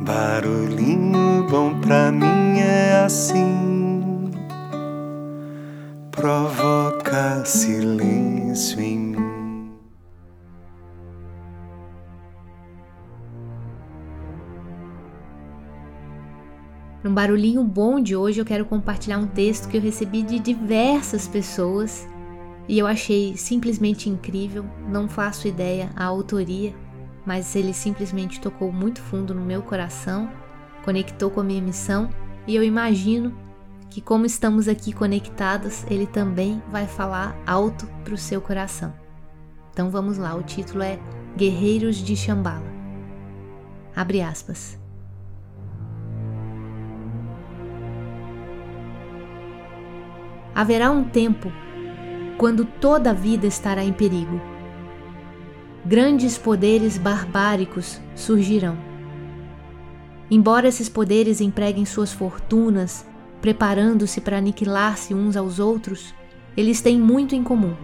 Barulhinho bom pra mim é assim, provoca silêncio em mim. No barulhinho bom de hoje eu quero compartilhar um texto que eu recebi de diversas pessoas e eu achei simplesmente incrível. Não faço ideia a autoria, mas ele simplesmente tocou muito fundo no meu coração, conectou com a minha missão e eu imagino que, como estamos aqui conectados, ele também vai falar alto para o seu coração. Então vamos lá, o título é Guerreiros de Xambala. Abre aspas. Haverá um tempo quando toda a vida estará em perigo grandes poderes barbáricos surgirão. Embora esses poderes empreguem suas fortunas, preparando-se para aniquilar-se uns aos outros, eles têm muito em comum: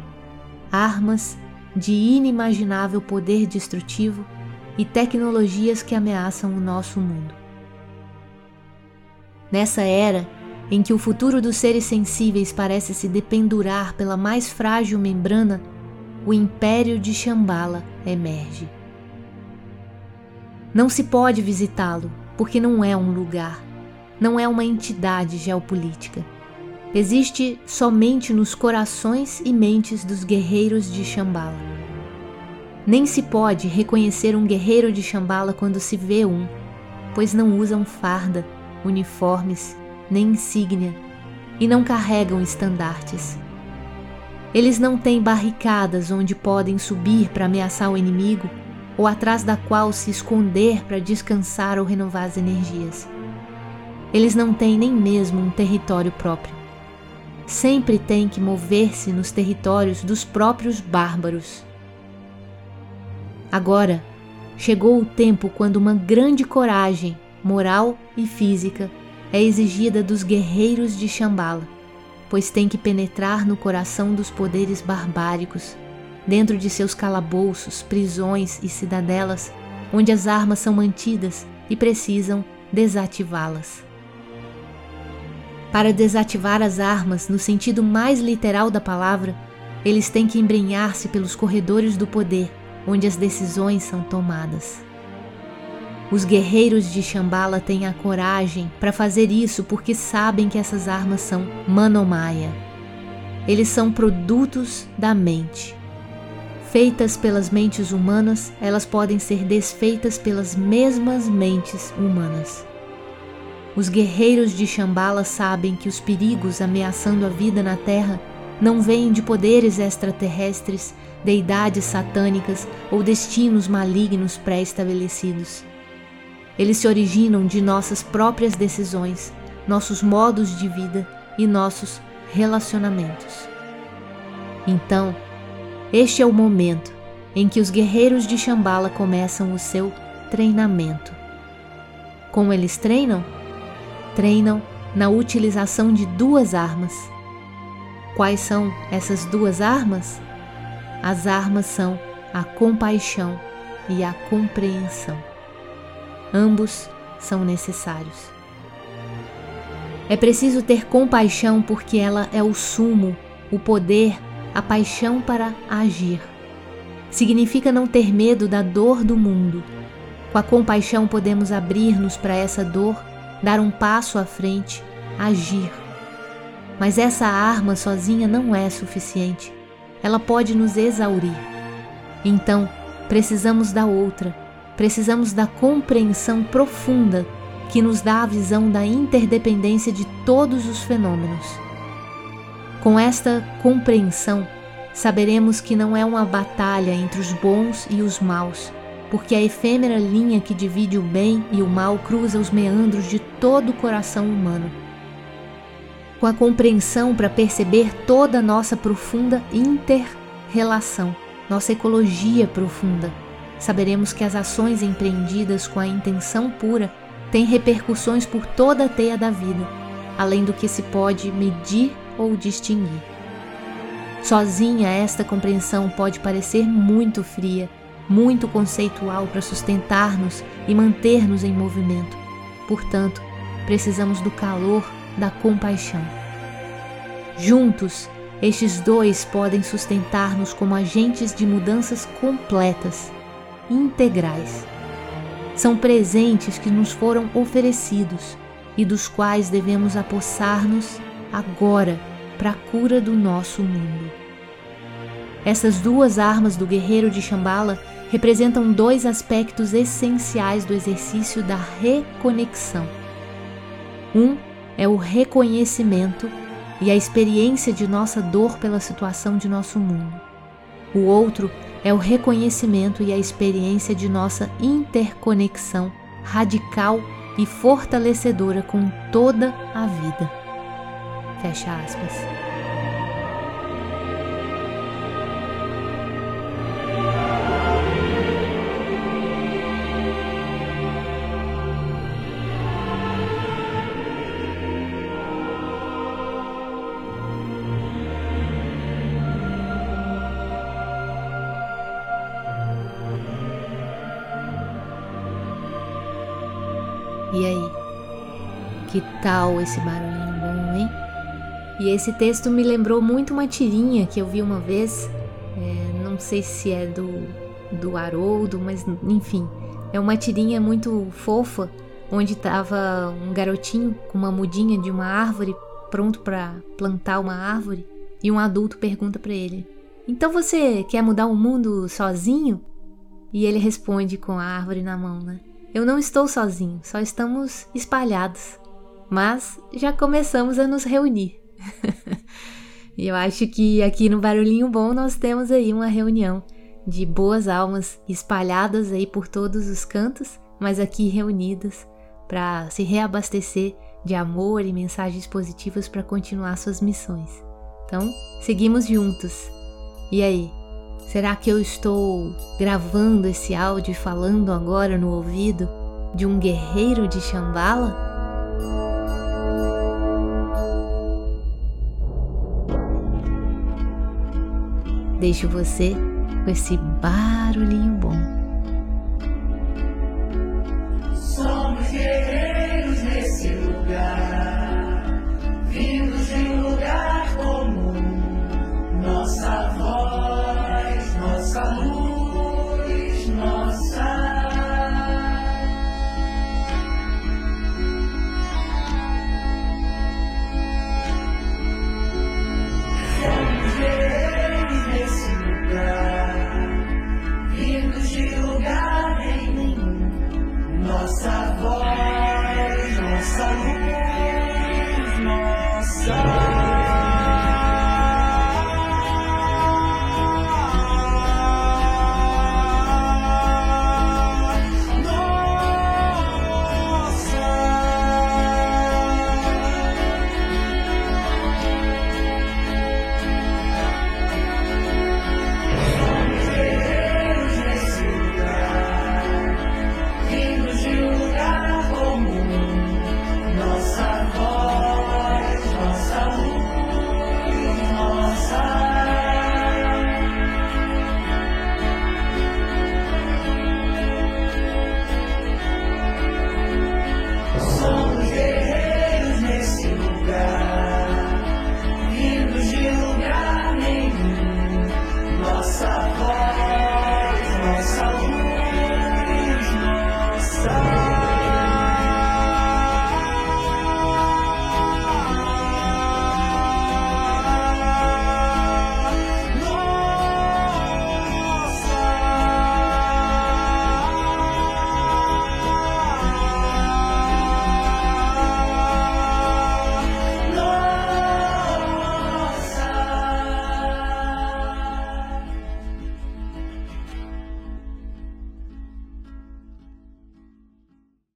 armas de inimaginável poder destrutivo e tecnologias que ameaçam o nosso mundo. Nessa era, em que o futuro dos seres sensíveis parece se dependurar pela mais frágil membrana o império de Shambhala emerge. Não se pode visitá-lo, porque não é um lugar, não é uma entidade geopolítica. Existe somente nos corações e mentes dos guerreiros de Shambhala. Nem se pode reconhecer um guerreiro de Shambhala quando se vê um, pois não usam farda, uniformes, nem insígnia e não carregam estandartes. Eles não têm barricadas onde podem subir para ameaçar o inimigo ou atrás da qual se esconder para descansar ou renovar as energias. Eles não têm nem mesmo um território próprio. Sempre têm que mover-se nos territórios dos próprios bárbaros. Agora, chegou o tempo quando uma grande coragem, moral e física, é exigida dos guerreiros de Shambhala pois tem que penetrar no coração dos poderes barbáricos, dentro de seus calabouços, prisões e cidadelas, onde as armas são mantidas e precisam desativá-las. Para desativar as armas, no sentido mais literal da palavra, eles têm que embrenhar-se pelos corredores do poder, onde as decisões são tomadas. Os guerreiros de Shambhala têm a coragem para fazer isso porque sabem que essas armas são manomaya. Eles são produtos da mente. Feitas pelas mentes humanas, elas podem ser desfeitas pelas mesmas mentes humanas. Os guerreiros de Shambhala sabem que os perigos ameaçando a vida na Terra não vêm de poderes extraterrestres, deidades satânicas ou destinos malignos pré-estabelecidos eles se originam de nossas próprias decisões, nossos modos de vida e nossos relacionamentos. Então, este é o momento em que os guerreiros de Shambhala começam o seu treinamento. Como eles treinam? Treinam na utilização de duas armas. Quais são essas duas armas? As armas são a compaixão e a compreensão. Ambos são necessários. É preciso ter compaixão porque ela é o sumo, o poder, a paixão para agir. Significa não ter medo da dor do mundo. Com a compaixão podemos abrir-nos para essa dor, dar um passo à frente, agir. Mas essa arma sozinha não é suficiente. Ela pode nos exaurir. Então, precisamos da outra precisamos da compreensão profunda que nos dá a visão da interdependência de todos os fenômenos. Com esta compreensão, saberemos que não é uma batalha entre os bons e os maus, porque a efêmera linha que divide o bem e o mal cruza os meandros de todo o coração humano. Com a compreensão para perceber toda a nossa profunda inter-relação, nossa ecologia profunda, saberemos que as ações empreendidas com a intenção pura têm repercussões por toda a teia da vida, além do que se pode medir ou distinguir. Sozinha, esta compreensão pode parecer muito fria muito conceitual para sustentar-nos e manter-nos em movimento. Portanto, precisamos do calor da compaixão. Juntos, estes dois podem sustentar-nos como agentes de mudanças completas, integrais. São presentes que nos foram oferecidos e dos quais devemos apossar-nos agora para a cura do nosso mundo. Essas duas armas do guerreiro de Shambhala representam dois aspectos essenciais do exercício da reconexão. Um é o reconhecimento e a experiência de nossa dor pela situação de nosso mundo. O outro é o reconhecimento e a experiência de nossa interconexão radical e fortalecedora com toda a vida. Fecha aspas. E aí? Que tal esse barulhinho bom, hein? E esse texto me lembrou muito uma tirinha que eu vi uma vez. É, não sei se é do, do Haroldo, mas enfim. É uma tirinha muito fofa, onde tava um garotinho com uma mudinha de uma árvore, pronto para plantar uma árvore, e um adulto pergunta para ele: Então você quer mudar o mundo sozinho? E ele responde com a árvore na mão, né? Eu não estou sozinho, só estamos espalhados. Mas já começamos a nos reunir. e eu acho que aqui no Barulhinho Bom nós temos aí uma reunião de boas almas espalhadas aí por todos os cantos, mas aqui reunidas para se reabastecer de amor e mensagens positivas para continuar suas missões. Então, seguimos juntos. E aí, Será que eu estou gravando esse áudio e falando agora no ouvido de um guerreiro de Shambhala? Deixo você com esse barulhinho bom.